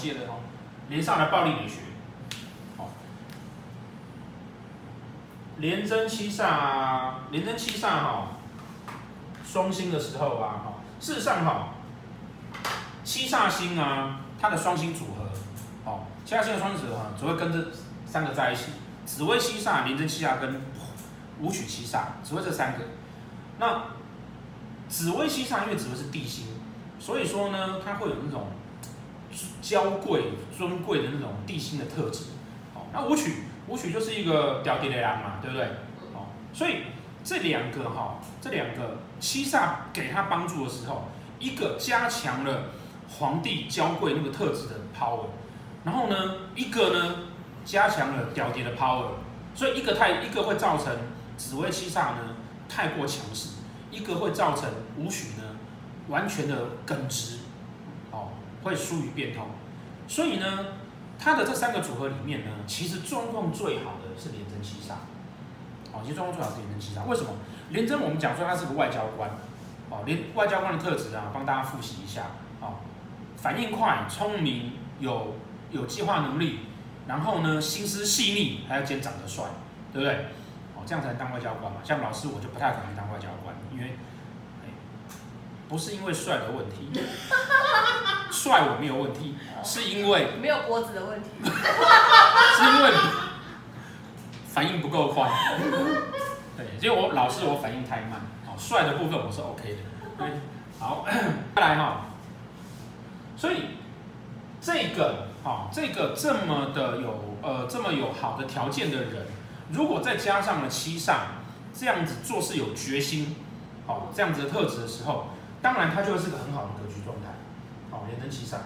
帮我写了哦。连上的暴力美学，好，连贞七煞，连贞七煞哈，双星的时候啊，哈，事实上哈，七煞星啊，它的双星组合，哦，七煞星的双星组合只会跟这三个在一起，紫微七煞、连贞七煞跟武曲七煞，只会这三个。那紫微七煞，因为紫微是地星，所以说呢，它会有那种娇贵、尊贵的那种地心的特质。好，那武曲，武曲就是一个屌屌的狼嘛，对不对？好，所以这两个哈，这两个七煞给他帮助的时候，一个加强了皇帝娇贵那个特质的 power，然后呢，一个呢加强了屌屌的 power，所以一个太一个会造成紫薇七煞呢太过强势。一个会造成武曲呢，完全的耿直，哦，会疏于变通，所以呢，他的这三个组合里面呢，其实状况最好的是廉贞七杀，哦，其实状况最好是廉贞七杀。为什么？廉贞我们讲说它是个外交官，哦，连外交官的特质啊，帮大家复习一下，哦，反应快、聪明、有有计划能力，然后呢，心思细腻，还要兼长得帅，对不对？哦，这样才能当外交官嘛。像老师我就不太可能当外交官。因为，不是因为帅的问题，帅我没有问题，是因为没有脖子的问题，是因为反应不够快。对，因为我老是我反应太慢。好，帅的部分我是 OK 的。对，好，再来哈。所以这个哦，这个这么的有呃这么有好的条件的人，如果再加上了七煞，这样子做事有决心。好，这样子的特质的时候，当然他就会是个很好的格局状态。好，廉贞七煞。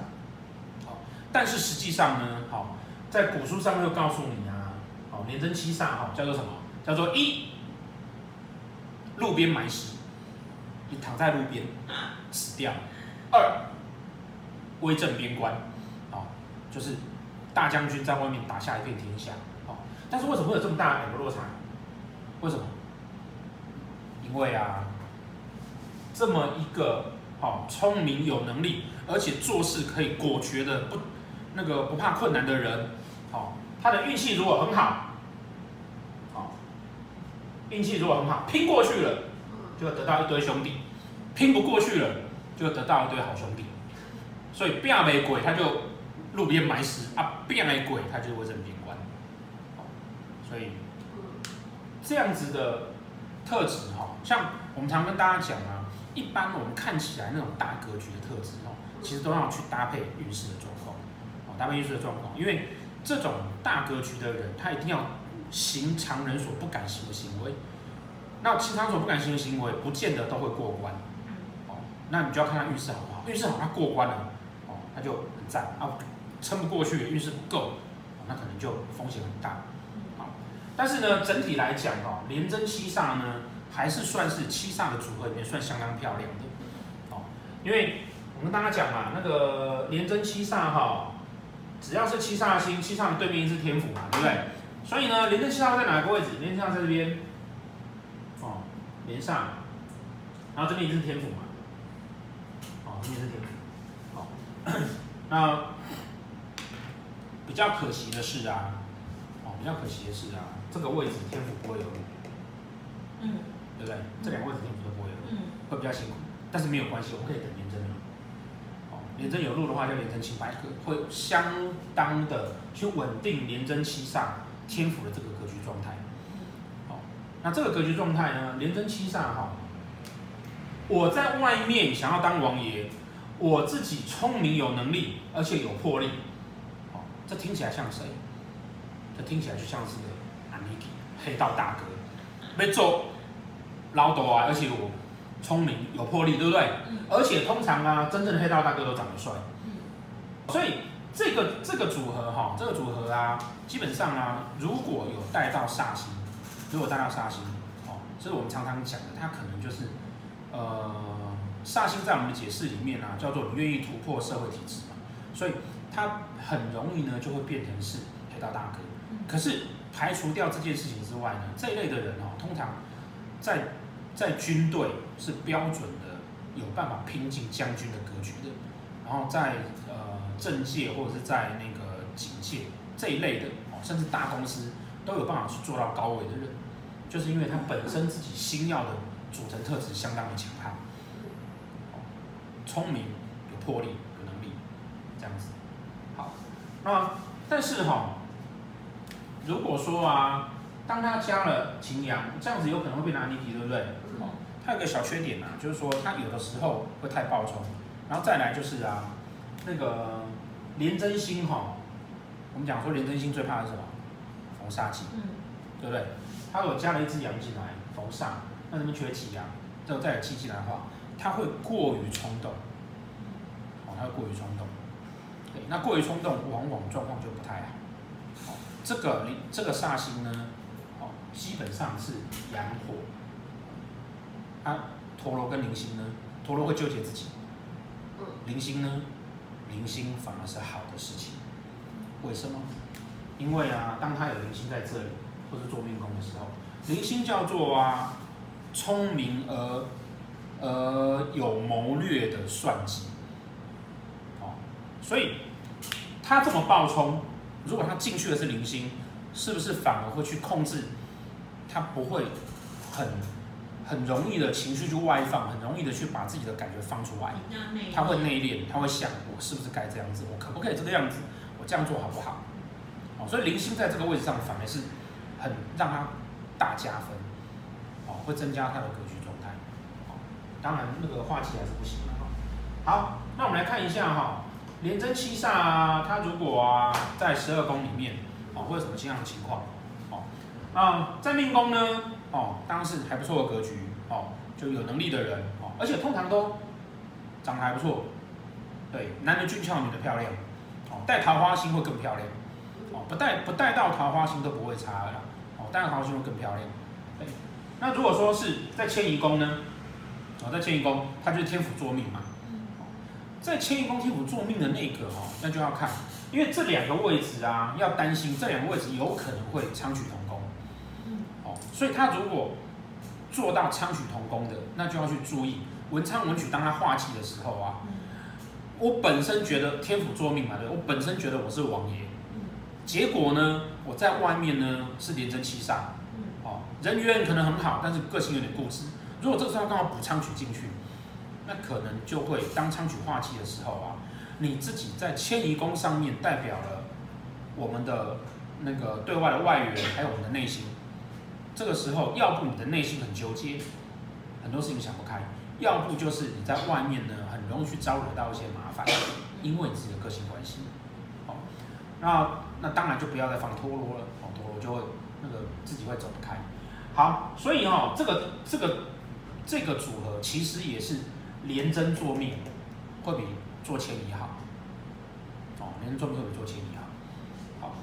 好，但是实际上呢，好，在古书上又告诉你啊，好，连贞七煞哈叫做什么？叫做一，路边埋尸，你躺在路边死掉；二，威震边关，好，就是大将军在外面打下一片天下。好，但是为什么会有这么大的两个落差？为什么？因为啊。这么一个好聪明有能力，而且做事可以果决的不那个不怕困难的人，好，他的运气如果很好，好，运气如果很好，拼过去了，就得到一堆兄弟；拼不过去了，就得到一堆好兄弟。所以变没鬼，他就路边埋尸啊；变没鬼，他就会威震边关。所以这样子的特质，哈，像我们常跟大家讲啊。一般我们看起来那种大格局的特质哦，其实都要去搭配运势的状况，哦，搭配运势的状况，因为这种大格局的人，他一定要行常人所不敢行的行为。那其他所不敢行的行为，不见得都会过关，哦，那你就要看他运势好不好。运势好，他过关了，哦，他就很赞啊。撑不过去，运势不够，那可能就风险很大。好，但是呢，整体来讲哦，廉贞七煞呢。还是算是七煞的组合里面算相当漂亮的，哦，因为我跟大家讲嘛，那个廉贞七煞哈，只要是七煞星，七煞的对面是天府嘛，对不对？所以呢，廉贞七煞在哪个位置？廉贞七煞在这边，哦，廉煞，然后这边也是天府嘛，哦，这边是天府，好，那比较可惜的是啊，哦，比较可惜的是啊，这个位置天府不会有。路，嗯。对不对？这两个位置天府都不会有。嗯，会比较辛苦，但是没有关系，我们可以等廉贞廉贞有路的话，叫廉贞清白格，会相当的去稳定廉贞七煞天府的这个格局状态。好，那这个格局状态呢，廉贞七煞哈，我在外面想要当王爷，我自己聪明有能力，而且有魄力。哦，这听起来像谁？这听起来就像是个阿尼基黑道大哥，没走。老抖啊，而且我聪明有魄力，对不对？嗯、而且通常啊，真正的黑道大哥都长得帅。嗯、所以这个这个组合哈，这个组合啊，基本上啊，如果有带到煞星，如果带到煞星，哦，这是我们常常讲的，它可能就是呃，煞星在我们的解释里面啊，叫做你愿意突破社会体制嘛，所以它很容易呢就会变成是黑道大哥。嗯、可是排除掉这件事情之外呢，这一类的人哦，通常在在军队是标准的有办法拼进将军的格局的，然后在呃政界或者是在那个警界这一类的哦，甚至大公司都有办法去做到高位的人，就是因为他本身自己星曜的组成特质相当的强悍，聪明、有魄力、有能力，这样子。好，那但是哈，如果说啊，当它加了擎羊，这样子有可能会变成逆敌，对不对？它有个小缺点呐、啊，就是说它有的时候会太暴冲，然后再来就是啊，那个廉贞星哈，我们讲说廉贞星最怕的是什么？逢煞气，嗯，对不对？它如果加了一只羊进来，逢煞，那这边缺气啊，这个再有气进来的话，它会过于冲动，哦，它会过于冲动，对，那过于冲动，往往状况就不太好。好，这个这个煞星呢，哦，基本上是阳火。啊，陀螺跟铃星呢？陀螺会纠结自己，铃星呢？铃星反而是好的事情。为什么？因为啊，当他有铃星在这里，或是做命宫的时候，铃星叫做啊，聪明而呃有谋略的算计。哦，所以他这么暴冲，如果他进去的是铃星，是不是反而会去控制？他不会很。很容易的情绪就外放，很容易的去把自己的感觉放出来。他会内敛，他会想我是不是该这样子，我可不可以这个样子，我这样做好不好？哦，所以铃星在这个位置上反而是很让他大加分，哦，会增加他的格局状态。哦，当然那个化气还是不行的哈。好，那我们来看一下哈，连贞七煞啊，他如果啊在十二宫里面，哦，会有什么这样的情况？哦，啊，在命宫呢？哦，当然是还不错的格局哦，就有能力的人哦，而且通常都长得还不错，对，男的俊俏，女的漂亮，哦，带桃花星会更漂亮，哦，不带不带到桃花星都不会差了，哦，带到桃花星会更漂亮，对。那如果说是在迁移宫呢？哦，在迁移宫，它就是天府坐命嘛，在迁移宫天府坐命的那个哦，那就要看，因为这两个位置啊，要担心这两个位置有可能会昌曲同宫。所以他如果做到昌曲同工的，那就要去注意文昌文曲。当他化气的时候啊，我本身觉得天府坐命嘛，对，我本身觉得我是王爷，结果呢，我在外面呢是廉贞七煞，哦，人缘可能很好，但是个性有点固执。如果这个时候刚好补昌曲进去，那可能就会当昌曲化气的时候啊，你自己在迁移宫上面代表了我们的那个对外的外援，还有我们的内心。这个时候，要不你的内心很纠结，很多事情想不开；要不就是你在外面呢，很容易去招惹到一些麻烦，因为你自己的个性关系。好，那那当然就不要再放陀罗了，放，陀罗就会那个自己会走不开。好，所以哈、哦，这个这个这个组合其实也是廉贞坐命会比做迁移好。哦，廉贞坐命会比做迁移好。好，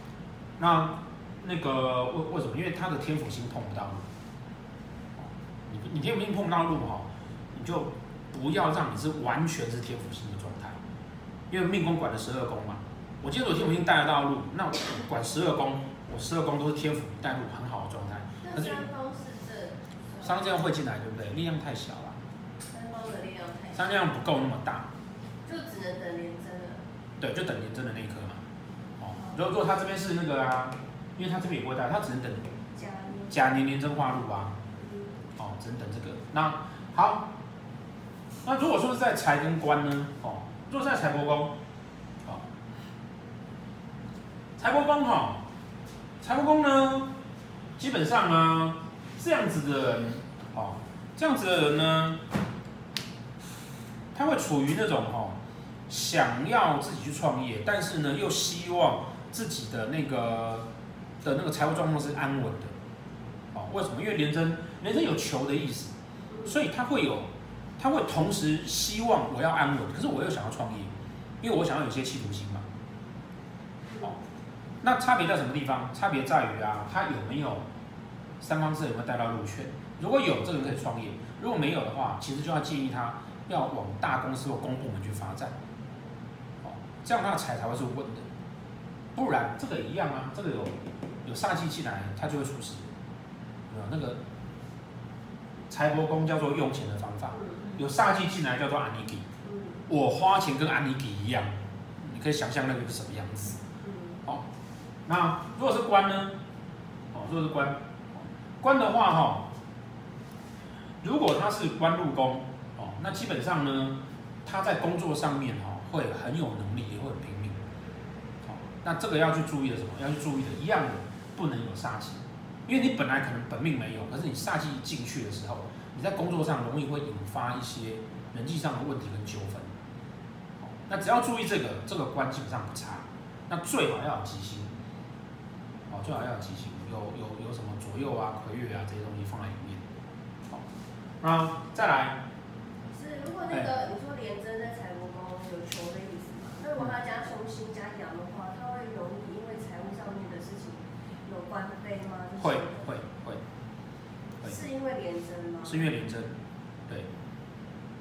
那。那个为为什么？因为他的天府星碰不到路，你你天府星碰不到路哈，你就不要让你是完全是天府星的状态，因为命宫管的十二宫嘛。我今天我天府星带得到路，那我管十二宫，我十二宫都是天府带路很好的状态。可是三这样会进来，对不对？力量太小了。三宫的力量太小。三量不够那么大。就只能等连贞了。对，就等连贞的那一颗嘛。哦，如果说他这边是那个啊。因为他这边也不会带，他只能等甲年年真化禄啊，哦，只能等这个。那好，那如果说是在财跟官呢？哦，如果在财帛宫，哦，财帛宫哈，财帛宫呢，基本上呢，这样子的人，哦，这样子的人呢，他会处于那种哦，想要自己去创业，但是呢，又希望自己的那个。的那个财务状况是安稳的，哦，为什么？因为廉贞，廉贞有求的意思，所以他会有，他会同时希望我要安稳，可是我又想要创业，因为我想要有些企图心嘛，哦，那差别在什么地方？差别在于啊，他有没有三方四有没有带到入圈？如果有，这个人可以创业；如果没有的话，其实就要建议他要往大公司或公部门去发展，哦，这样他的财才会是稳的，不然这个一样啊，这个有。有煞气进来，他就会出事。那个财帛宫叫做用钱的方法，有煞气进来叫做安尼基，嗯我花钱跟安尼给一样，你可以想象那个是什么样子。嗯好，那如果是官呢？哦，如果是官，官的话哈，如果他是官禄宫，哦，那基本上呢，他在工作上面哈会很有能力，也会很拼命。好，那这个要去注意的什么？要去注意的，一样的，不能有煞气，因为你本来可能本命没有，可是你煞气进去的时候，你在工作上容易会引发一些人际上的问题跟纠纷。那只要注意这个，这个官基本上不差。那最好要有吉星，哦，最好要有吉星，有有有什么左右啊、魁月啊这些东西放在里面。好，那再来，是如果那个你说连贞在财帛宫有求的意思嘛？那如果他加凶星加阳的话，他会容易因为财务上面的事情有官非吗？就是会会会，是因为廉贞吗？是因为廉贞，对，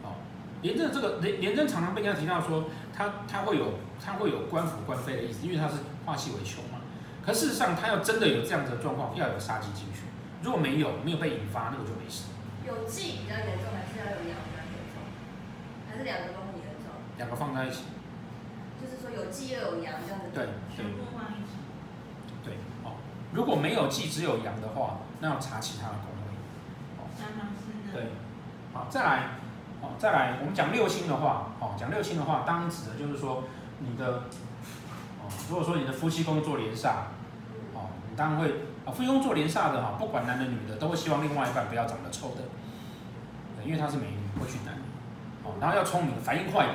哦，廉贞这个廉廉贞常常被人家提到说，他他会有他会有官府官非的意思，因为他是化气为囚嘛。可事实上，他要真的有这样子的状况，要有杀机进去。如果没有，没有被引发，那个就没事。有忌比较严重，还是要有阳比较严重？还是两个都很严重？两个放在一起，就是说有忌又有阳这样子。对对全部放一起。如果没有忌只有阳的话，那要查其他的宫位。对，好，再来，哦，再来，我们讲六亲的话，哦，讲六亲的话，当指的就是说你的，哦，如果说你的夫妻宫做连煞，哦，你当然会，啊，夫妻宫做连煞的哈，不管男的女的，都会希望另外一半不要长得丑的，对，因为她是美女，会去男，哦，然后要聪明，反应快的，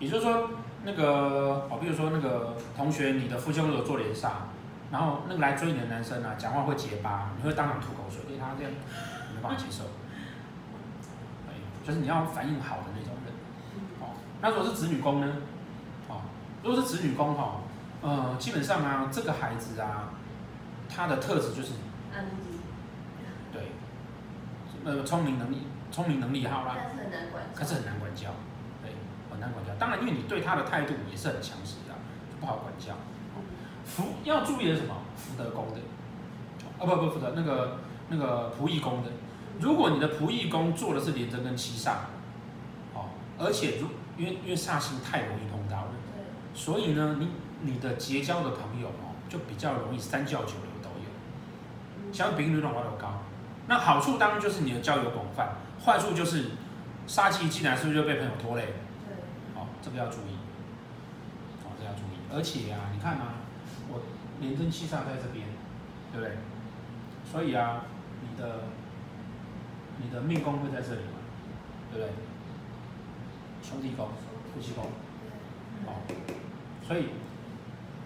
也就是说，那个，哦，比如说那个同学，你的夫妻宫有做连煞，然后那个来追你的男生啊，讲话会结巴，你会当场吐口水，对他这样，你没办法接受。就是你要反应好的那种人，哦，那如果是子女宫呢？哦，如果是子女宫哈，呃，基本上啊，这个孩子啊，他的特质就是，安吉，对，呃，聪明能力，聪明能力好啦，但是很难管。可是很难管教，对，很难管教。当然，因为你对他的态度也是很强势的，就不好管教。福要注意的是什么？福德宫的，啊不不福德那个那个仆役宫的。如果你的仆役宫做的是廉贞跟七煞，哦，而且如因为因为煞星太容易碰到了，所以呢，你你的结交的朋友哦，就比较容易三教九流都有，相对比率的话都高。那好处当然就是你的交友广泛，坏处就是煞气进来是不是就被朋友拖累？对，哦，这个要注意，哦，这个要注意。而且啊，你看啊，我廉贞七煞在这边，对不对？所以啊，你的。你的命宫会在这里嘛，对不对？兄弟宫、夫妻宫，哦，所以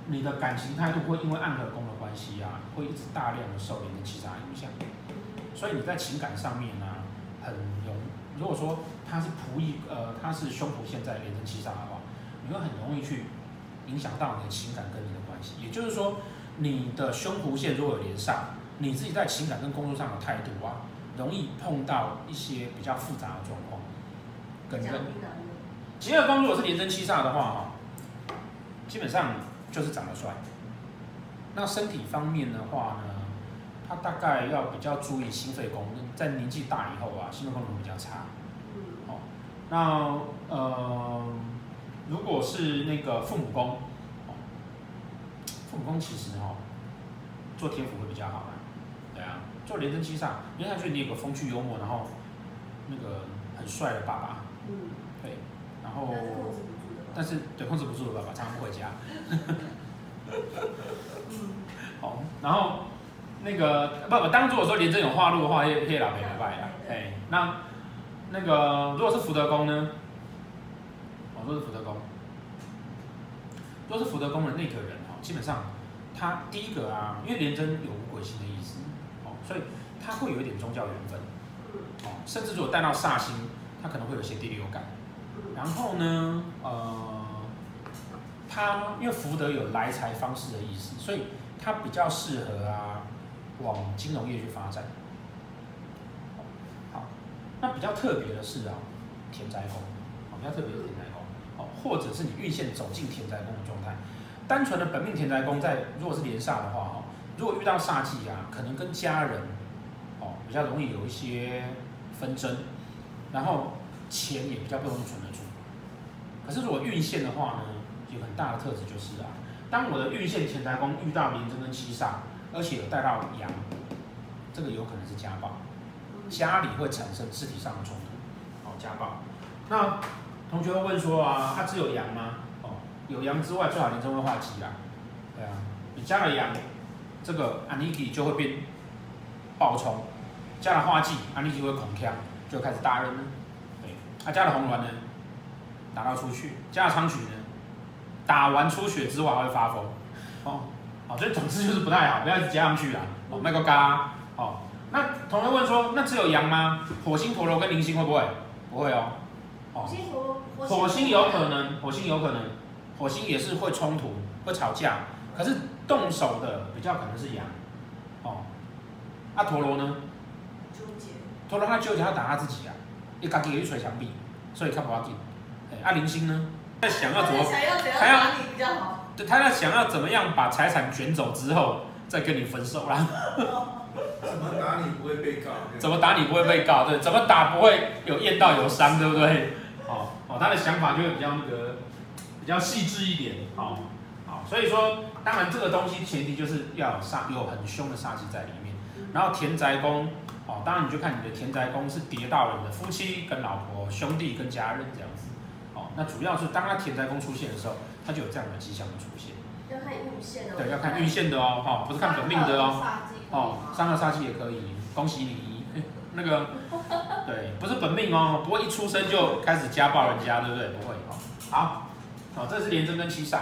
你的感情态度会因为暗合宫的关系啊，会一直大量的受廉贞七煞影响。所以你在情感上面呢、啊，很容，如果说他是仆役，呃，他是凶仆现在廉贞七煞的话，你会很容易去影响到你的情感跟你的关系。也就是说，你的凶仆线如果有连上，你自己在情感跟工作上的态度啊。容易碰到一些比较复杂的状况，跟跟疾厄宫如果是连贞七煞的话，哈，基本上就是长得帅。那身体方面的话呢，他大概要比较注意心肺功能，在年纪大以后啊，心肺功能比较差。哦，那呃，如果是那个父母宫，父母宫其实哈，做天府会比较好啊，对啊。做廉贞七煞，你看上去你有个风趣幽默，然后那个很帅的爸爸，嗯，对，然后但是对控制不住的爸爸，常常不回家，好，然后那个不不，当如果说廉贞有化禄的话，可以老北来拜啊，哎，那那个如果是福德宫呢？哦，如果是福德宫，如果是福德宫的那个人哈，基本上他第一个啊，因为廉贞有五鬼星的意思哦。所以他会有一点宗教缘分，哦，甚至如果带到煞星，他可能会有些第六感。然后呢，呃，他因为福德有来财方式的意思，所以他比较适合啊往金融业去发展。好，那比较特别的是啊，田宅宫，比较特别的田宅宫，哦，或者是你运线走进田宅宫的状态，单纯的本命田宅宫在如果是连煞的话，哦。如果遇到煞气啊，可能跟家人哦比较容易有一些纷争，然后钱也比较不容易存得住。可是如果运线的话呢，有很大的特质就是啊，当我的运线田宅宫遇到廉贞跟七煞，而且有带到阳，这个有可能是家暴，家里会产生肢体上的冲突，哦，家暴。那同学会问说啊，他只有羊吗？哦，有羊之外，最好廉贞会化鸡啦。对啊，你加了羊，这个安尼基就会变暴冲；加了化忌，安尼基会恐强，就开始打人了。对，他、啊、加了红鸾呢，打到出去；加了昌曲呢，打完出血之外还会发疯。哦，哦，所以总之就是不太好，不要一直加上去啦。哦，卖个嘎。哦，那同学问说，那只有羊吗？火星陀螺跟零星会不会？不会哦。哦，火星有可能，火星有可能，火星也是会冲突、会吵架。可是动手的比较可能是羊，哦，阿陀螺呢？纠结。陀螺他纠结，他打他自己啊，一嘎给一捶墙壁，所以看不要紧。哎，阿零星呢？在想要怎么？想要怎样打你比较好？对，他在想要怎么样把财产卷走之后再跟你分手啦。怎么打你不会被告？怎么打你不会被告？对，怎么打不会有验到有伤，对不对？哦哦，他的想法就会比较那个，比较细致一点，好哦。所以说，当然这个东西前提就是要有煞，有很凶的杀气在里面。然后田宅宫，哦，当然你就看你的田宅宫是叠到人的夫妻跟老婆、兄弟跟家人这样子。哦，那主要是当他田宅宫出现的时候，他就有这样的迹象的出现。要看运线哦。对，要看运线的哦，哈，不是看本命的哦。哦，三合煞气也可以，恭喜你。那个，对，不是本命哦，不会一出生就开始家暴人家，对不对？不会哦。好，好，这是廉贞跟七煞。